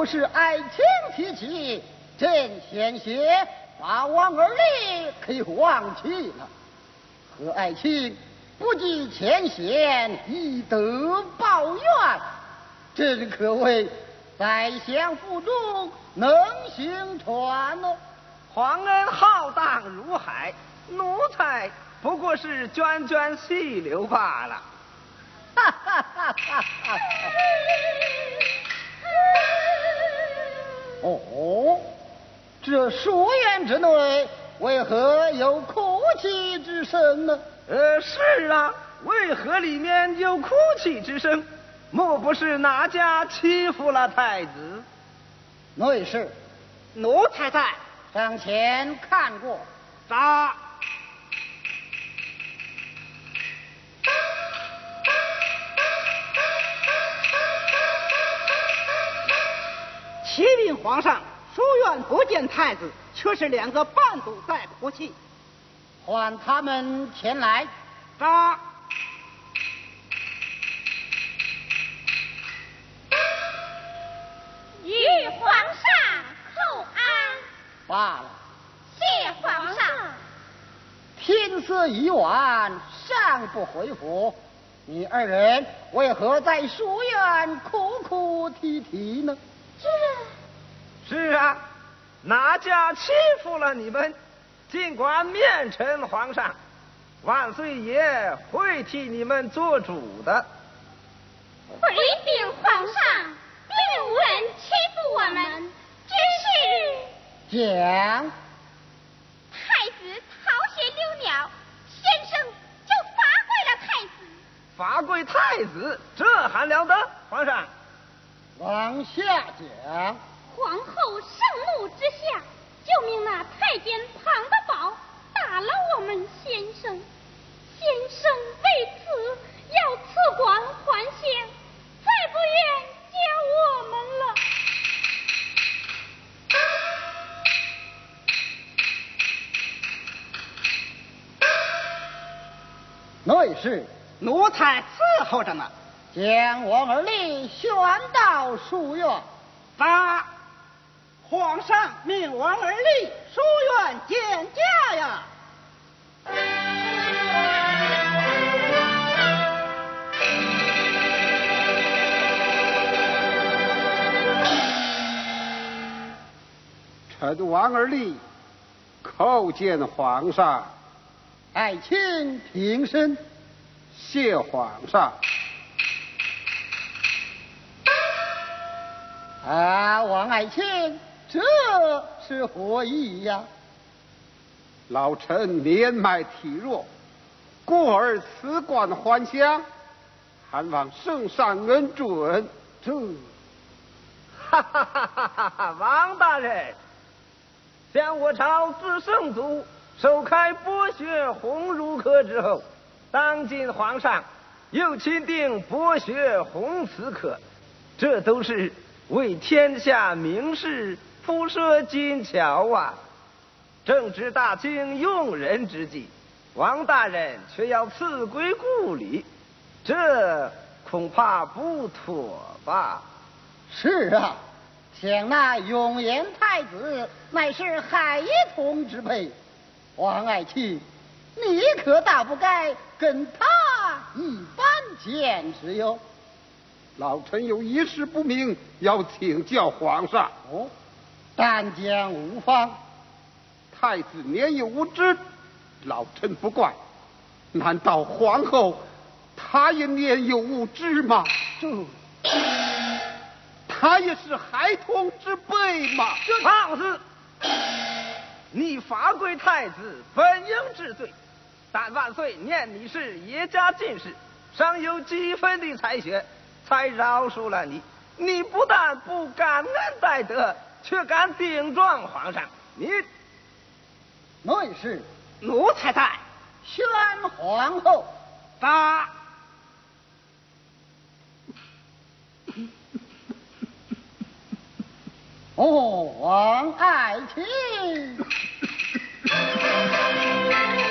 不是爱卿提起，朕险些把王二力给忘记了。和爱卿不计前嫌，以德报怨，朕可谓宰相府中能行传哦。皇恩浩荡如海，奴才不过是涓涓细流罢了。哈哈哈哈哈！哦，这书院之内为何有哭泣之声呢？呃，是啊，为何里面有哭泣之声？莫不是哪家欺负了太子？内侍，奴才在上前看过。杀！启禀皇上，书院不见太子，却是两个伴读在哭泣。唤他们前来。杀！与皇上叩安。罢了。谢皇上。天色已晚，尚不回府，你二人为何在书院哭哭啼啼呢？这是啊，哪家欺负了你们？尽管面陈皇上，万岁爷会替你们做主的。回禀皇上，并无人欺负我们，只是讲太子逃学溜鸟，先生就罚跪了太子。罚跪太子，这还了得？皇上。往下讲。皇后盛怒之下，就命那太监庞德宝打了我们先生。先生为此要赐官还乡，再不愿见我们了。内侍，奴才伺候着呢。将王儿立宣到书院。八，皇上命王儿立书院见驾呀。臣王而立叩见皇上。爱卿平身。谢皇上。啊，王爱卿，这是何意呀？老臣年迈体弱，故而辞官还乡，还望圣上恩准。这，哈哈哈哈哈哈！王大人，向我朝自圣祖首开剥削鸿儒科之后，当今皇上又钦定博学鸿词科，这都是。为天下名士铺设金桥啊！正值大清用人之际，王大人却要辞归故里，这恐怕不妥吧？是啊，想那永延太子乃是海一统之辈，王爱卿，你可大不该跟他一般见识哟。老臣有一事不明，要请教皇上。哦，但讲无方。太子年幼无知，老臣不怪。难道皇后她也年幼无知吗？这，她也是孩童之辈吗？胖子，你罚跪太子本应治罪，但万岁念你是爷家进士，尚有几分的才学。才饶恕了你，你不但不感恩戴德，却敢顶撞皇上，你内侍奴才在，宣皇后发。哦，王爱卿。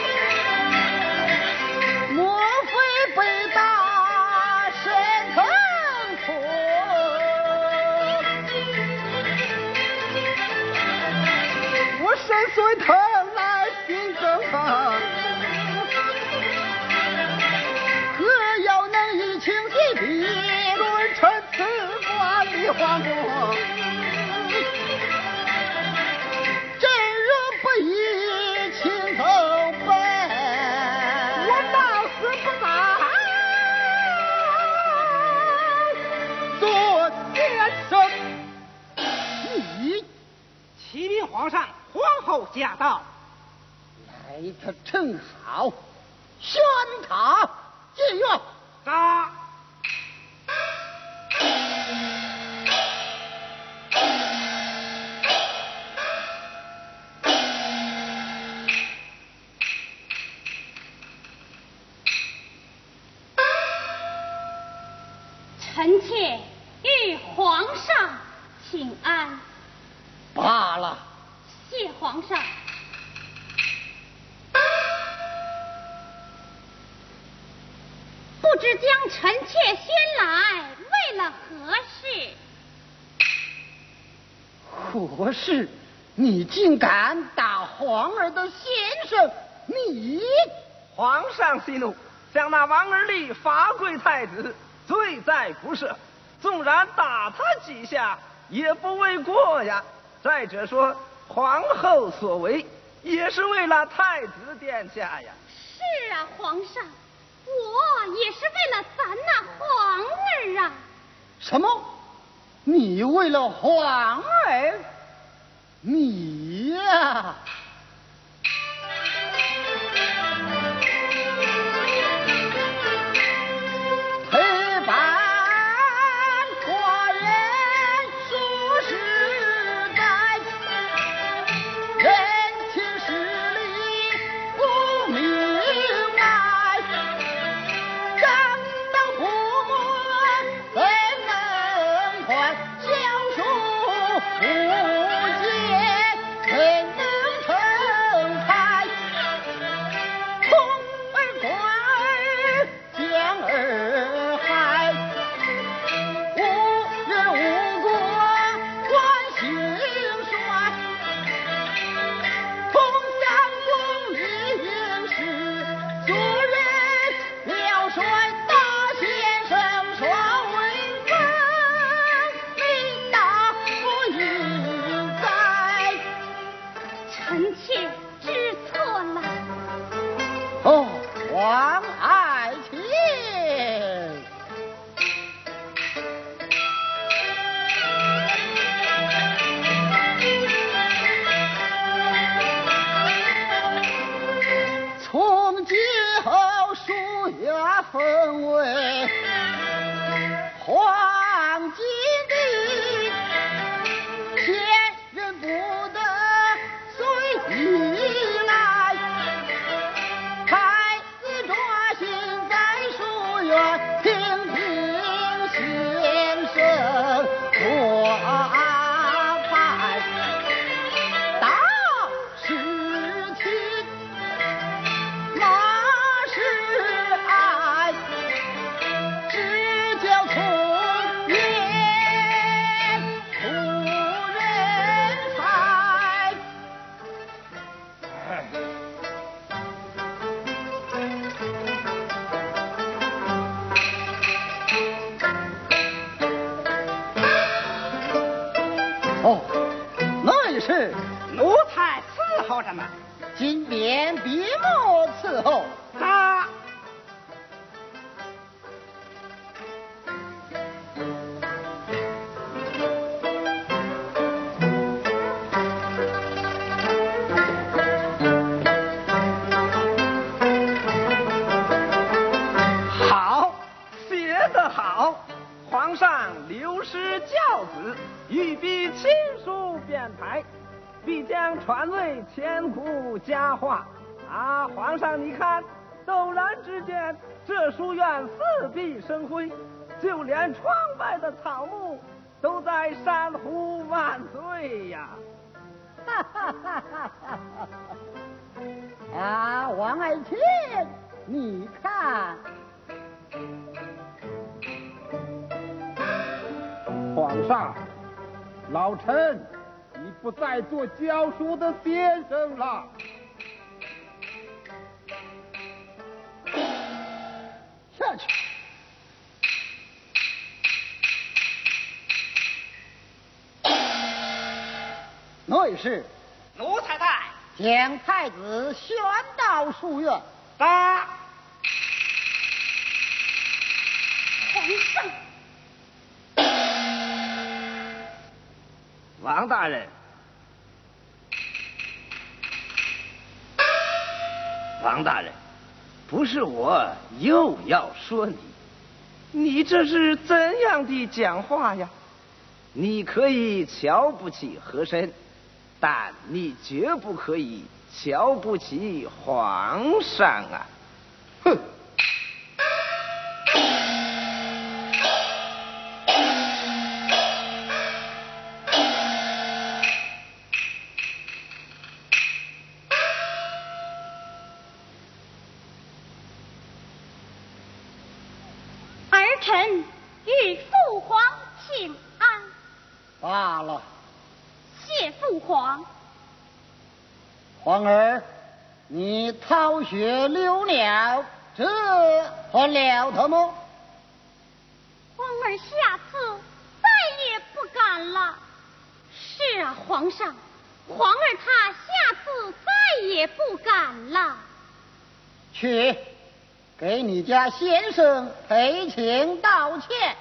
心碎疼了心更疼驾到。来得正好，宣他进院。啊！的先生？你！皇上息怒，将那王儿立罚跪太子，罪在不赦。纵然打他几下，也不为过呀。再者说，皇后所为，也是为了太子殿下呀。是啊，皇上。我也是为了咱那皇儿啊！什么？你为了皇儿？你呀！管教书说什么，今年别莫伺候他。好，写得好，皇上留师教子，御笔亲书匾牌。生辉，就连窗外的草木都在山呼万岁呀！哈哈哈哈哈！啊，王爱卿，你看，皇上，老臣已不再做教书的先生了。下去。会是？奴才在。将太子宣到书院。八。皇上。王大人。王大人，不是我又要说你，你这是怎样的讲话呀？你可以瞧不起和珅，但你绝不可以瞧不起皇上啊！算了得吗？皇儿下次再也不敢了。是啊，皇上，皇儿他下次再也不敢了。去，给你家先生赔情道歉。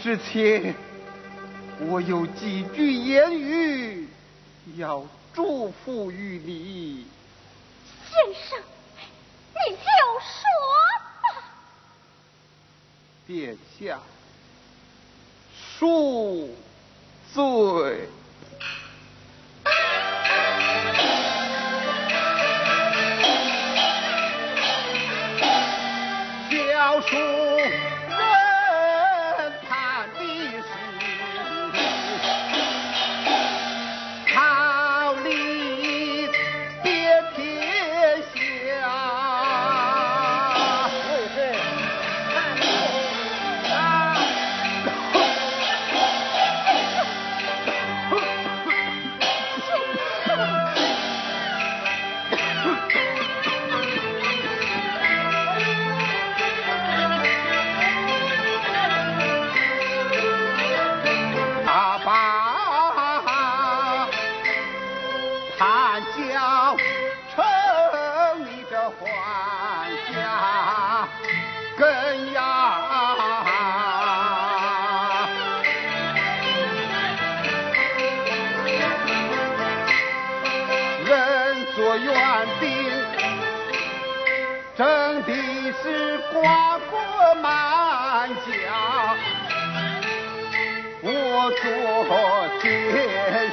之前，我有几句言语要祝福于你。先生，你就说吧。殿下。恕罪。小叔。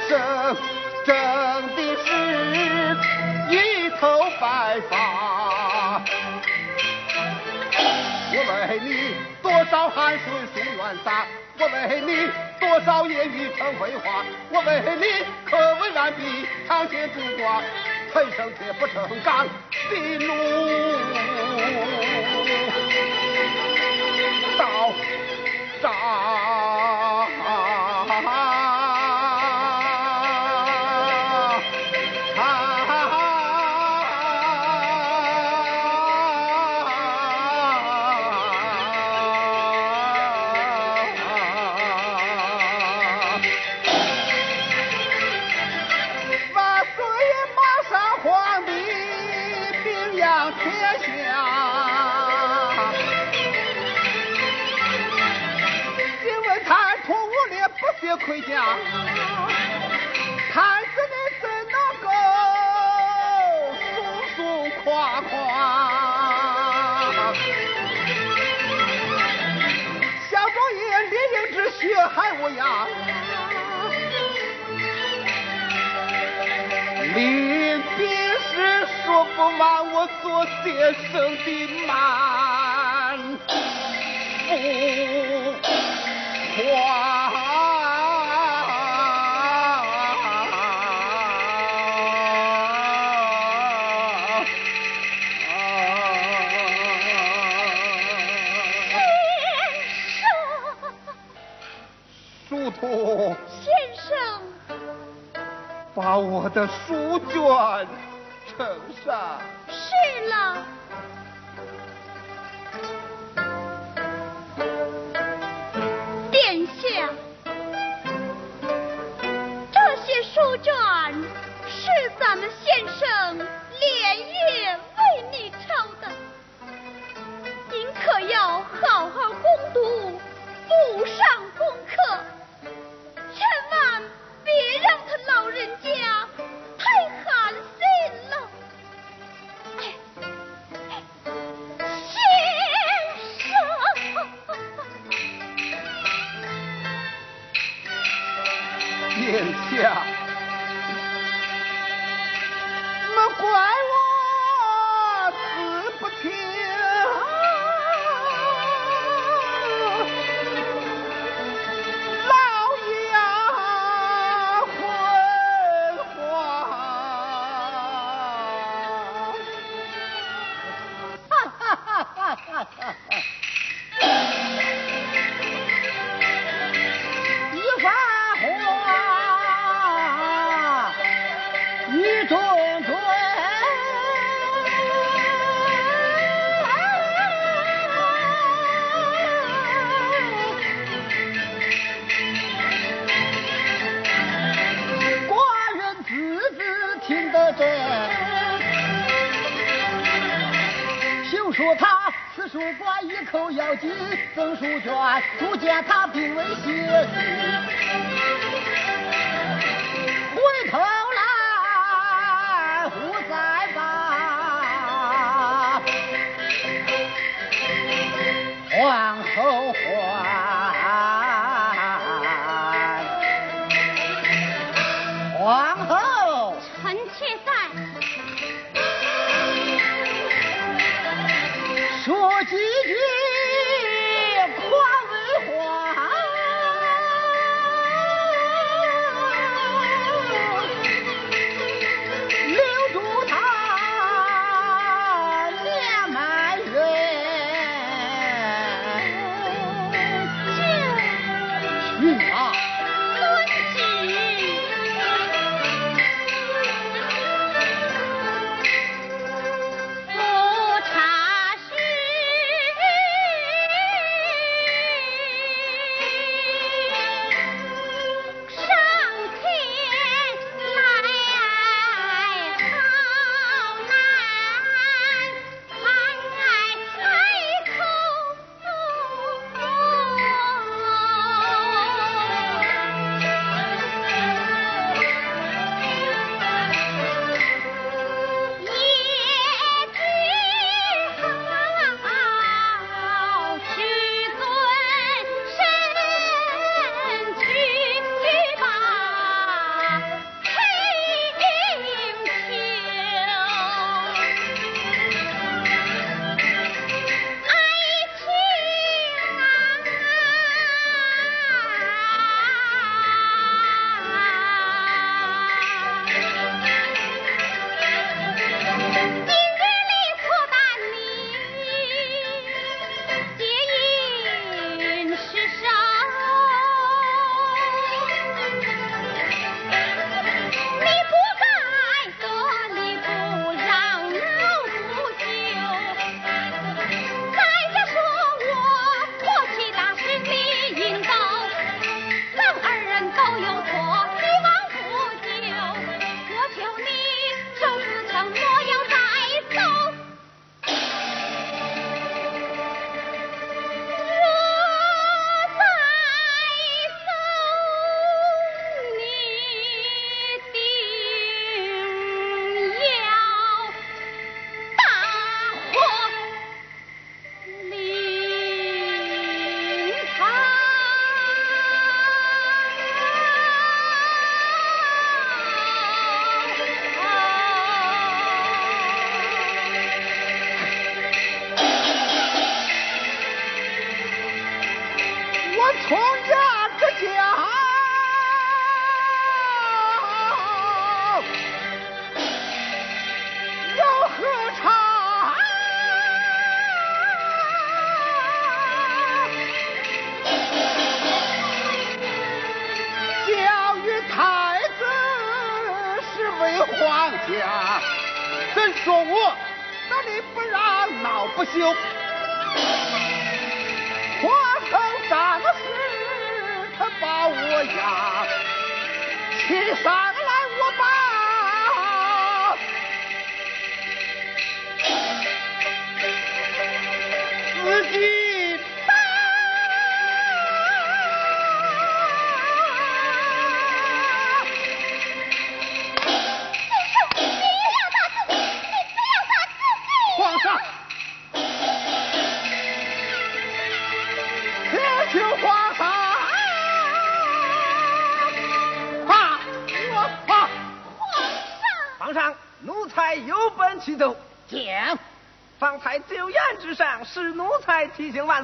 先生，的是一头白发。我为你多少汗水送远洒，我为你多少言语成废话，我为你可为完璧，长街主挂，陈胜却不成钢的奴。回家，太子你怎能够松松垮垮？小状元李应之血海无涯，临别时说不完我做先生的满腹话。先生，殊途先生，把我的书卷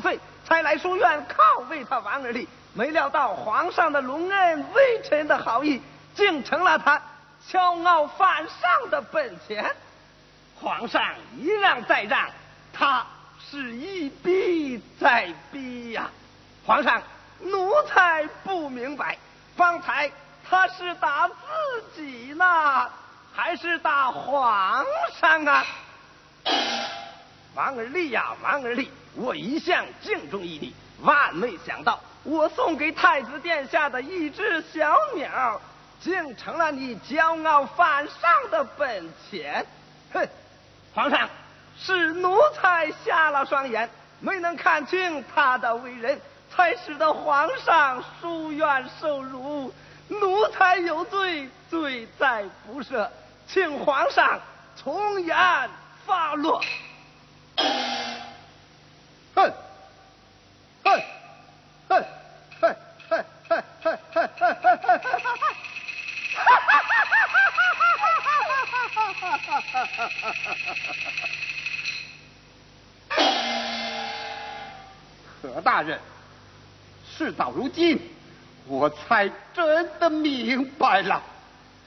岁，才来书院拷问他王二立。没料到皇上的隆恩，微臣的好意，竟成了他骄傲反上的本钱。皇上一让再让，他是一逼再逼呀、皇上，奴才不明白，方才他是打自己呢，还是打皇上啊？王二立呀，王二立，我一向敬重于你，万没想到我送给太子殿下的一只小鸟，竟成了你骄傲反上的本钱。哼，皇上，是奴才瞎了双眼，没能看清他的为人，才使得皇上书院受辱，奴才有罪，罪在不赦，请皇上从严发落。何大人，事到如今，我才真的明白了。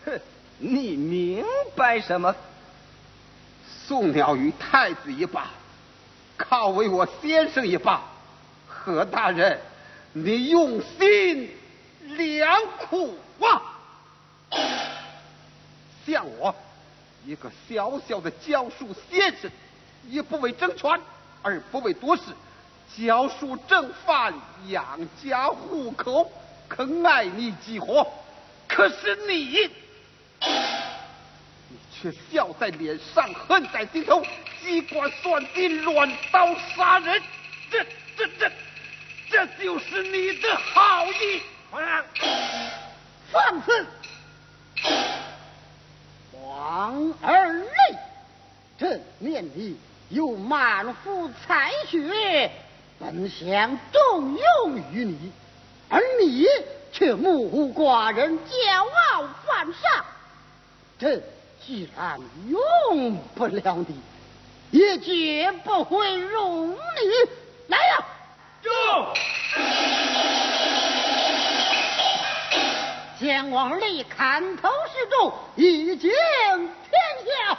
哼，你明白什么？宋鸟与太子一罢，靠为我先生一罢，何大人，你用心良苦啊！像我一个小小的教书先生，也不为争权，而不为多事，教书正饭，养家糊口，可爱你几何？可是你。你却笑在脸上，恨在心头，机关算尽，乱刀杀人，这这这，这就是你的好意！皇上，放肆！王二雷，这年里有满腹才学，本想重用于你，而你却目无寡人，骄傲犯上。朕既然用不了你，也绝不会容你。来呀！天王立砍头示众，以敬天下。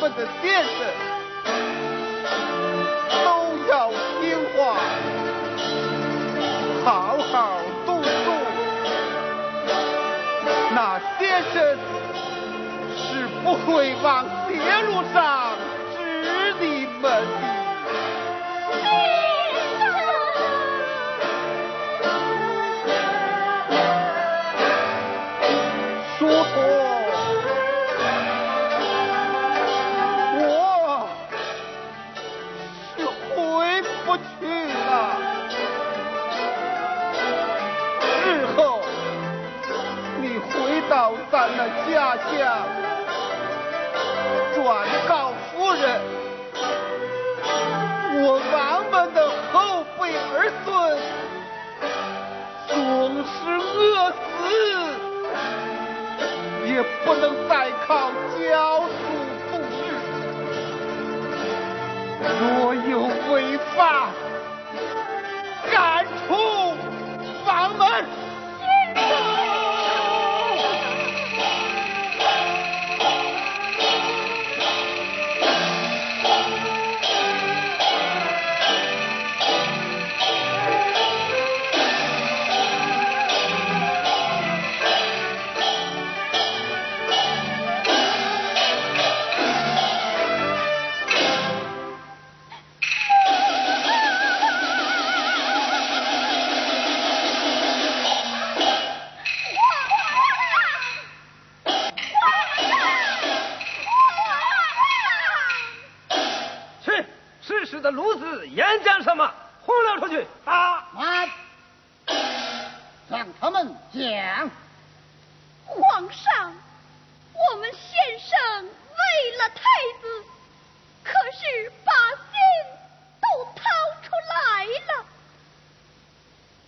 我们的先生，都要听话。好好读书，那先生是不会往邪路上指你们的。下乡，转告夫人，我王们的后辈儿孙总是饿死，也不能再靠教书赋世。若有违法，皇上，我们先生为了太子，可是把心都掏出来了。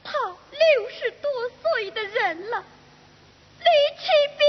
他六十多岁的人了，力气。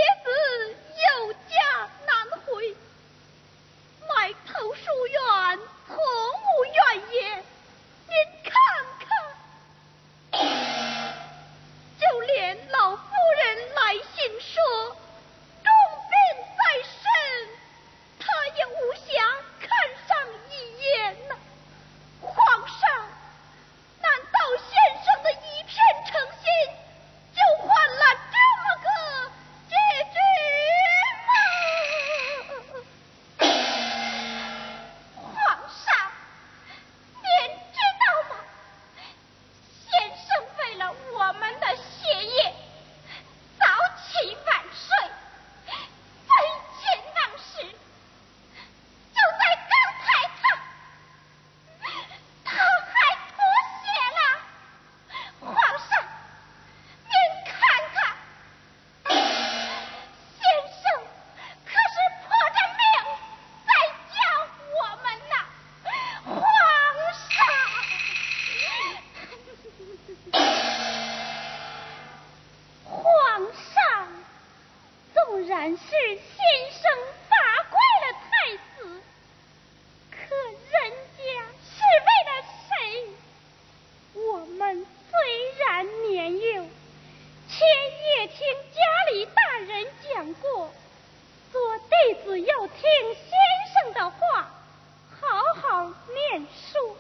念书，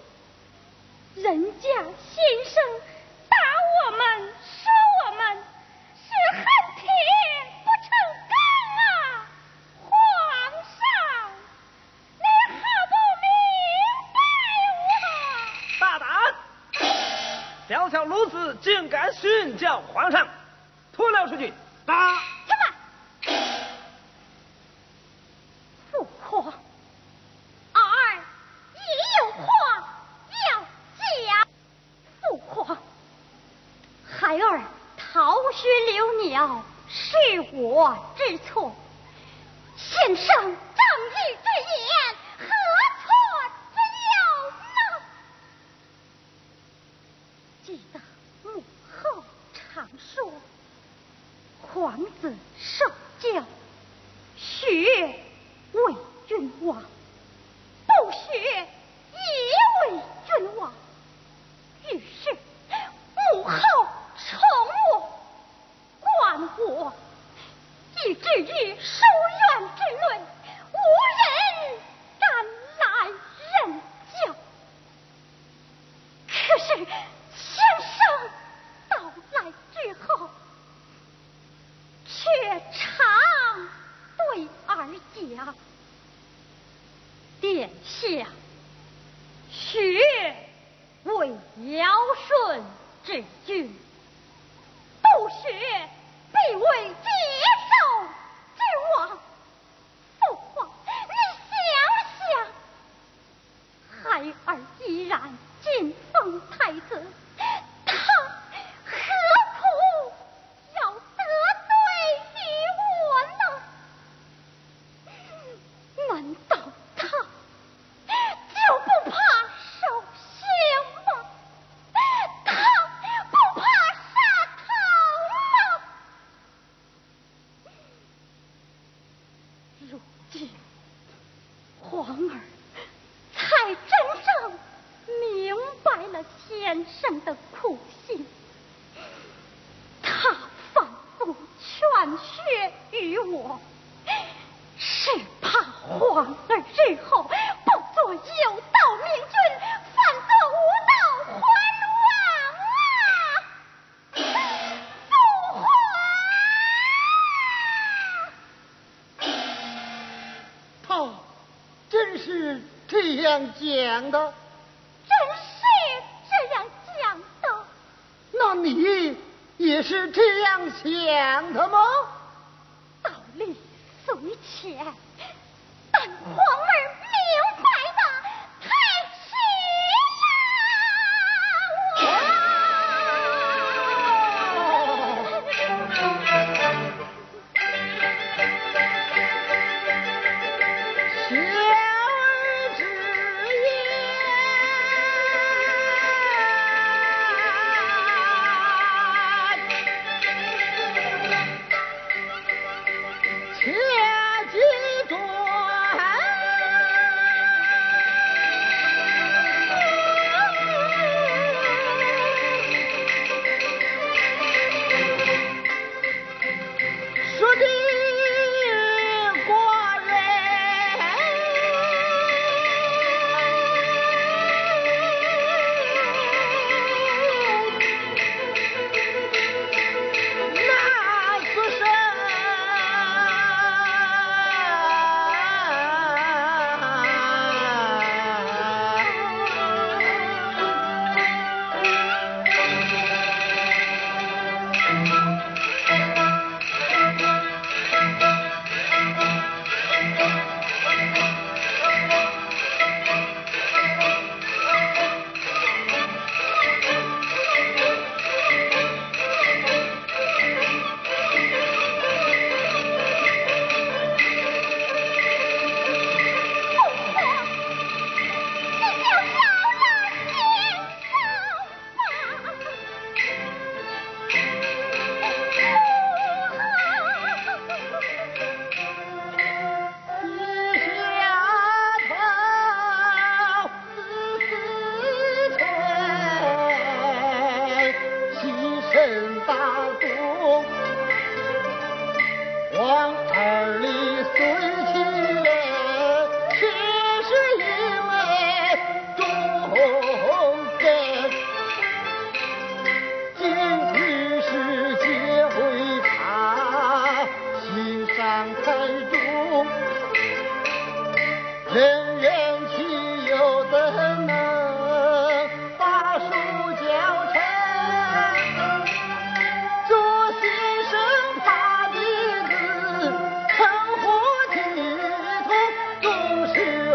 人家先生打我们、说我们是恨铁不成钢啊！皇上，你好不明白我！大胆！小小奴子竟敢训教皇上！娘的。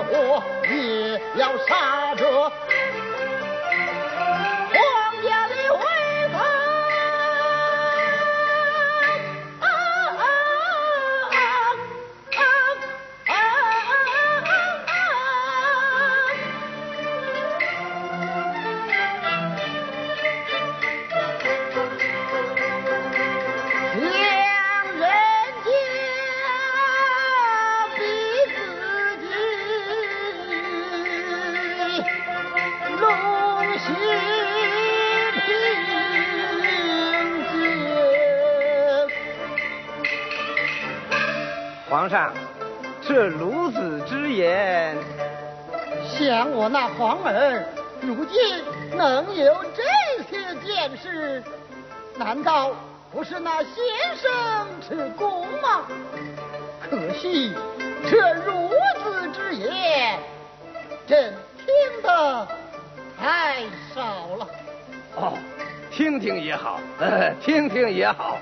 我也要杀这。皇儿如今能有这些见识？难道不是那先生之功吗？可惜这孺子之言朕听的太少了。哦听听也好呃听听也好。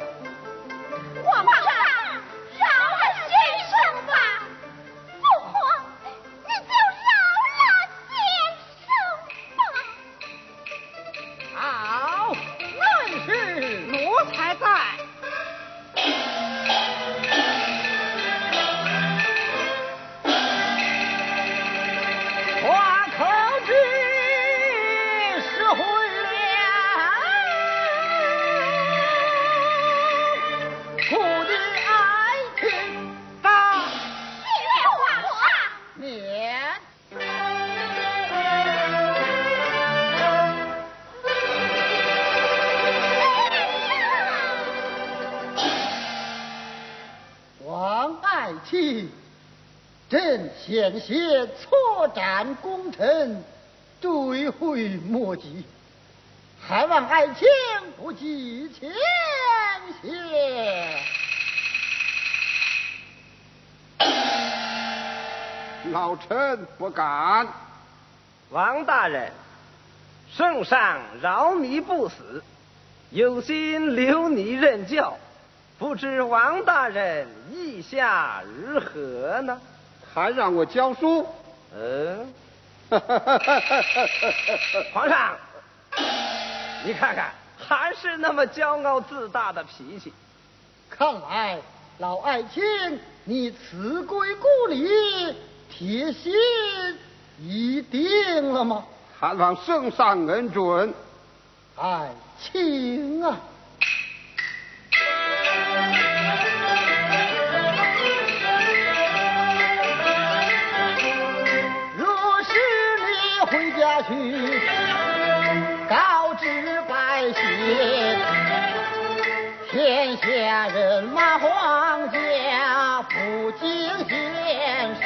朕险些错斩功臣，追悔莫及，还望爱卿不计前嫌。老臣不敢。王大人，圣上饶你不死，有心留你任教，不知王大人意下如何呢？还让我教书？嗯，皇上，你看看，还是那么骄傲自大的脾气。看来老爱卿，你辞归故里，铁心已定了吗？还望圣上恩准。爱卿啊！去，告知百姓，天下人马皇家不敬先生，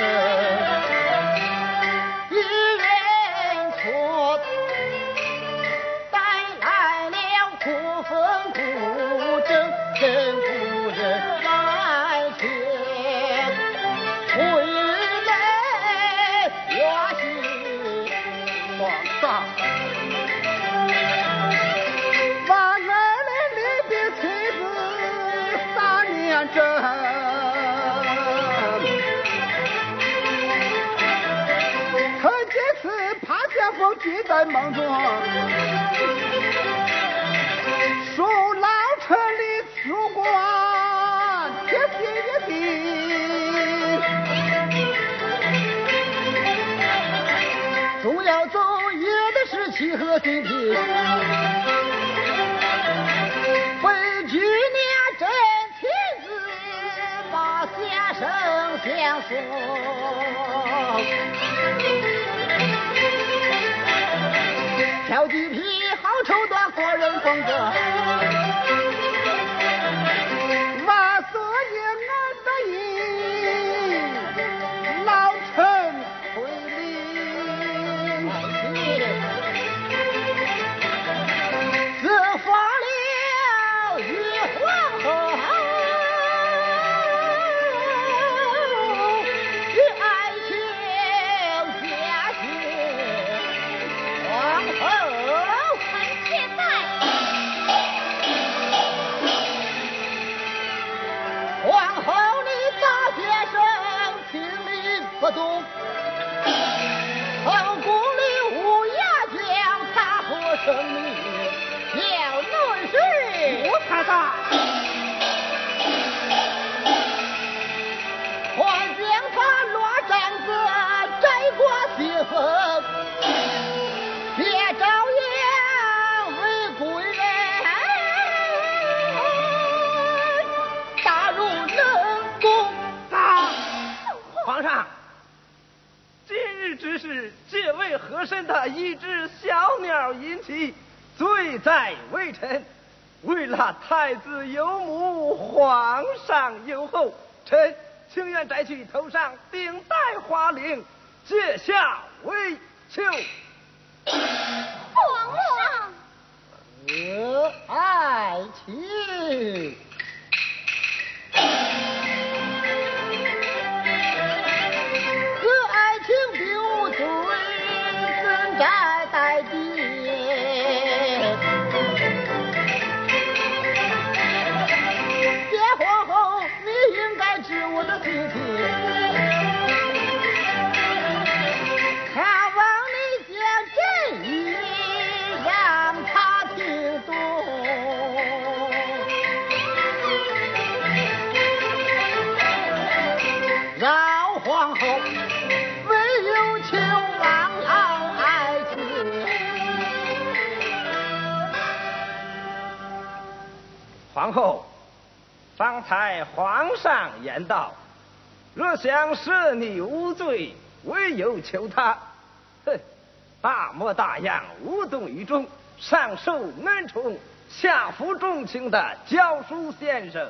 三年整。可这次怕相逢记在梦中，恕老臣的辞官铁心一定。总要走爷的士气和心脾。相送。挑几匹好绸缎过人风格，生命小女婿。我太太，今日之事，借为和珅的一只小鸟引起，罪在微臣。为了太子有母，皇上有后，臣情愿摘去头上顶戴花翎，阶下为囚。皇上，呃，爱卿。皇后，方才皇上言道，若想赦你无罪，唯有求他。哼，大模大样，无动于衷，上受恩宠，下服重情的教书先生。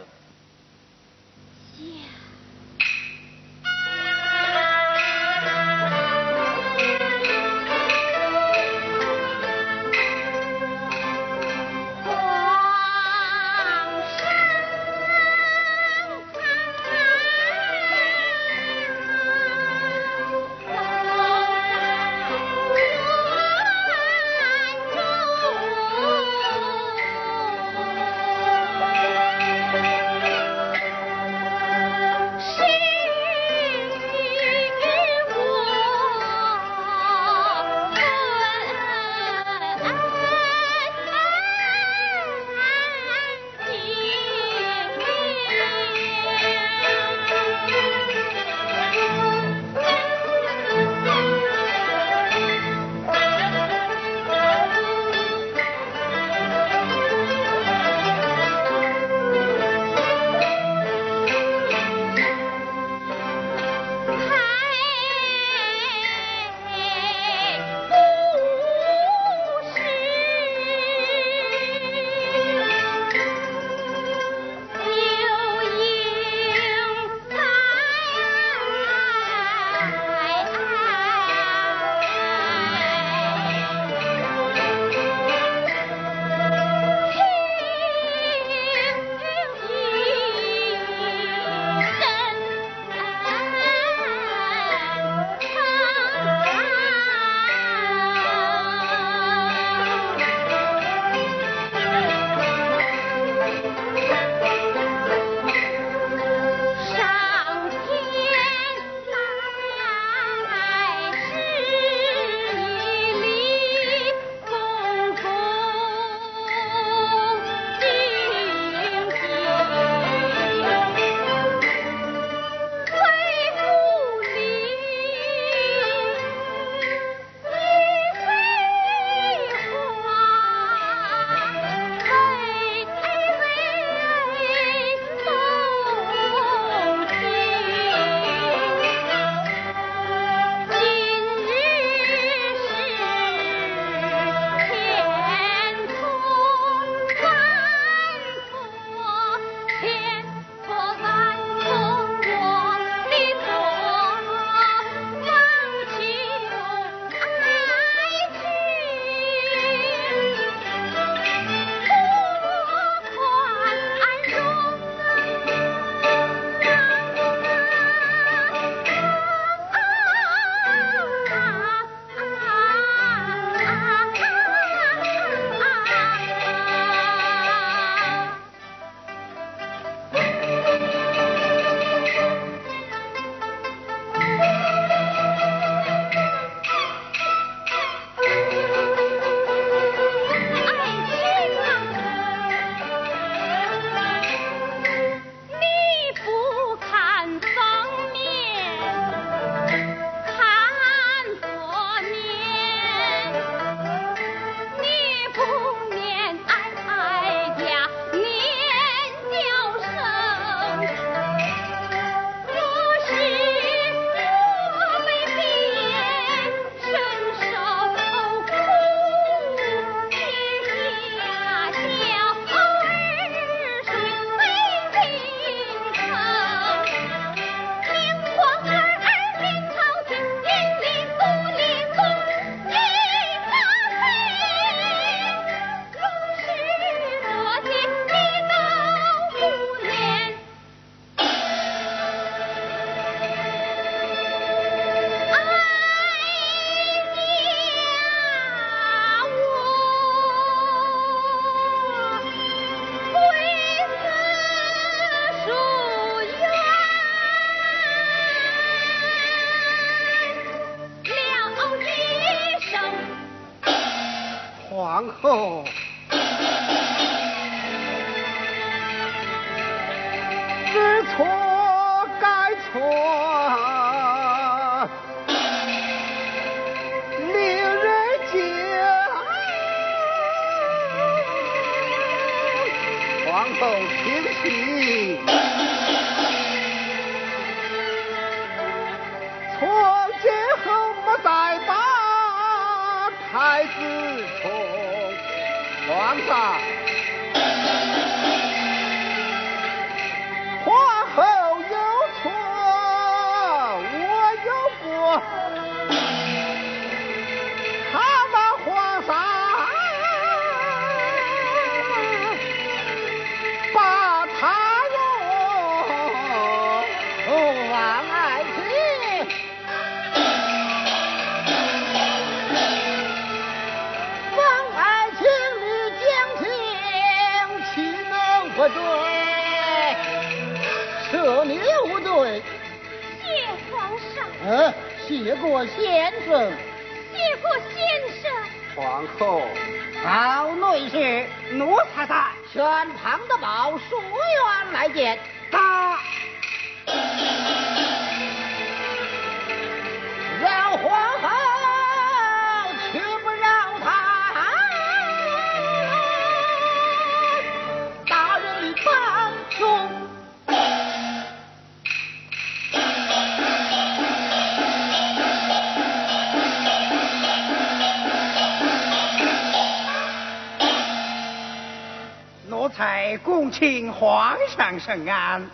恭请皇上圣安。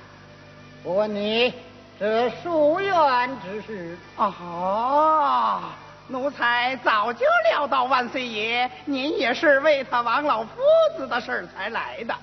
我问你，这书院之事？啊，奴才早就料到万岁爷您也是为他王老夫子的事儿才来的。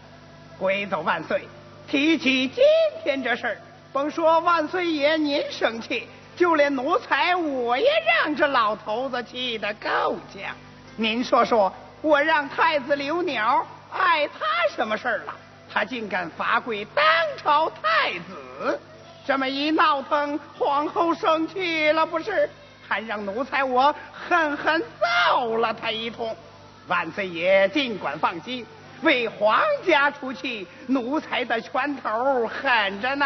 归奏万岁，提起今天这事儿，甭说万岁爷您生气，就连奴才我也让这老头子气得够呛。您说说，我让太子留鸟？碍他什么事儿了？他竟敢罚跪当朝太子，这么一闹腾，皇后生气了不是？还让奴才我狠狠揍了他一通。万岁爷尽管放心，为皇家出气，奴才的拳头狠着呢。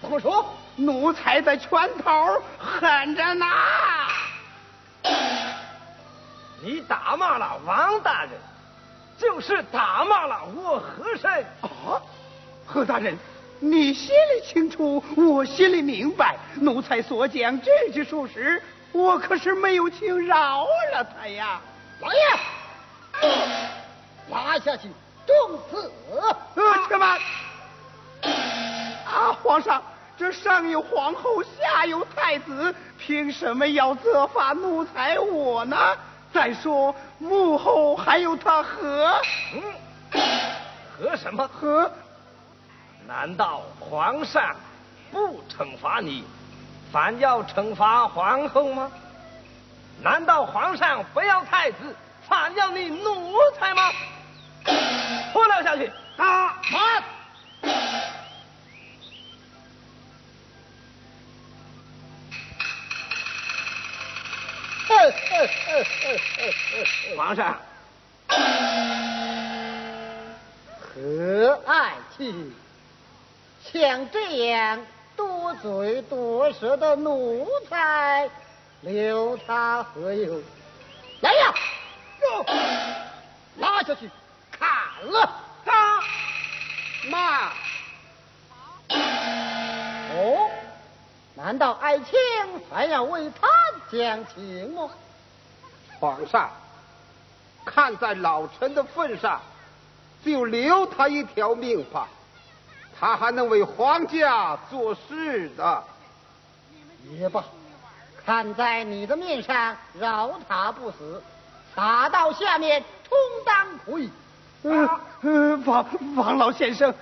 怎么说？奴才的拳头狠着呢。你打骂了王大人。就是打骂了我和珅啊！何大人，你心里清楚，我心里明白。奴才所讲句句属实，我可是没有轻饶了他呀！王爷，拉下去，重死！呃，且慢！啊，皇上，这上有皇后，下有太子，凭什么要责罚奴才我呢？再说幕后还有他和，嗯和什么和？难道皇上不惩罚你，反要惩罚皇后吗？难道皇上不要太子，反要你奴才吗？拖了下去！啊，慢！皇上，何爱卿，像这样多嘴多舌的奴才，留他何用？来呀，拉下去砍了！他妈，哦，难道爱卿还要为他讲情吗？皇上，看在老臣的份上，就留他一条命吧。他还能为皇家做事的。也罢，看在你的面上，饶他不死。打到下面充当可以。呃，王王老先生，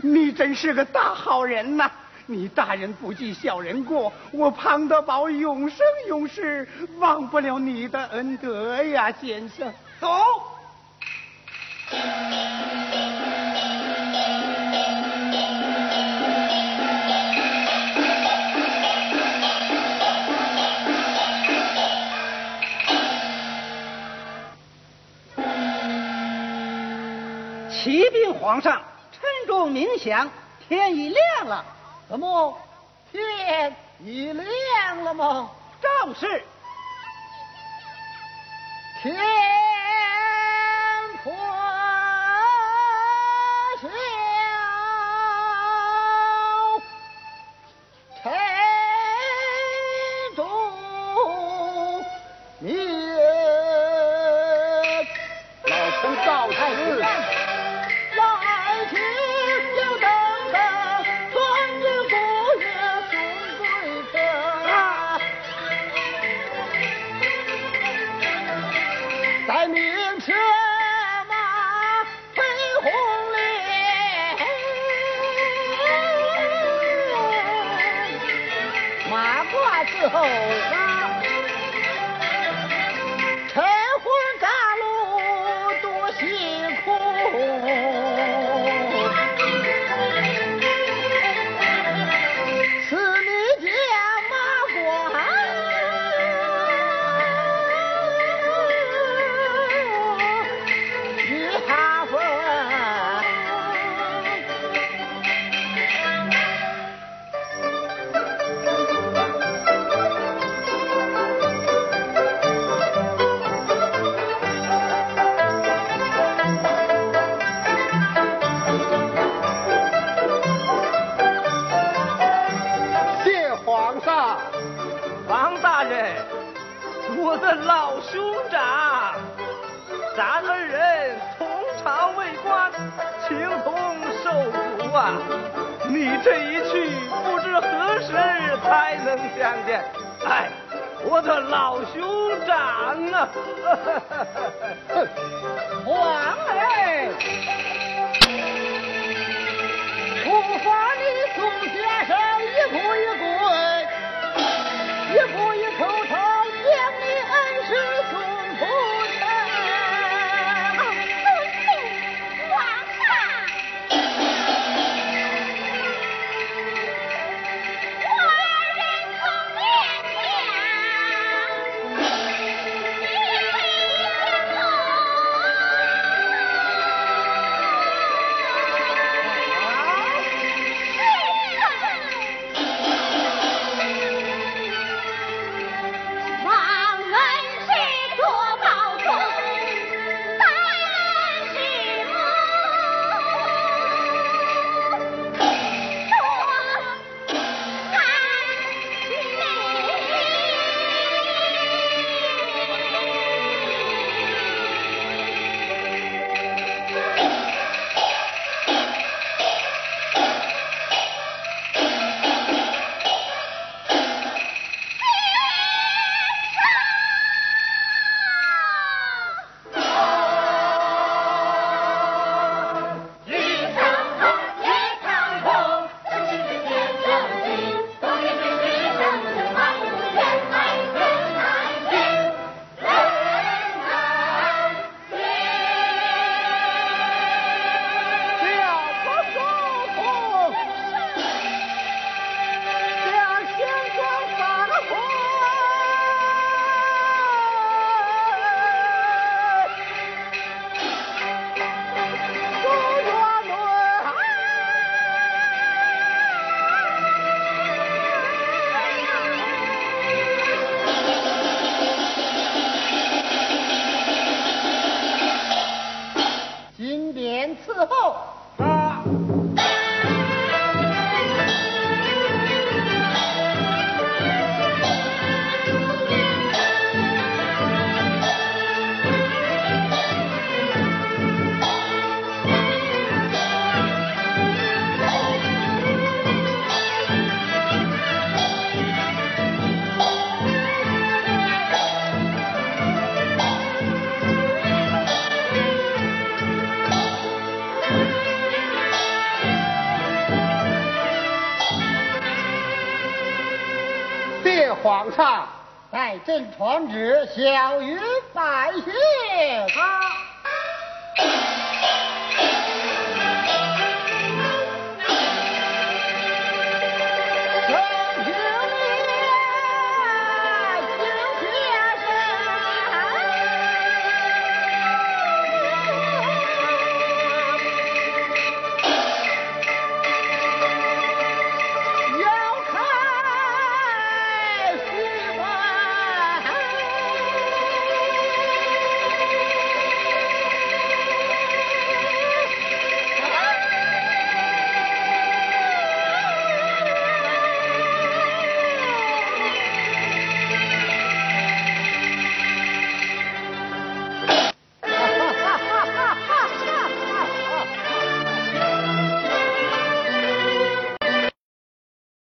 你真是个大好人呐！你大人不计小人过，我庞德宝永生永世忘不了你的恩德呀。先生，走。启禀皇上，沉重冥想，天已亮了。怎么天已亮了吗？正是天。黄啊，哈哈！小鱼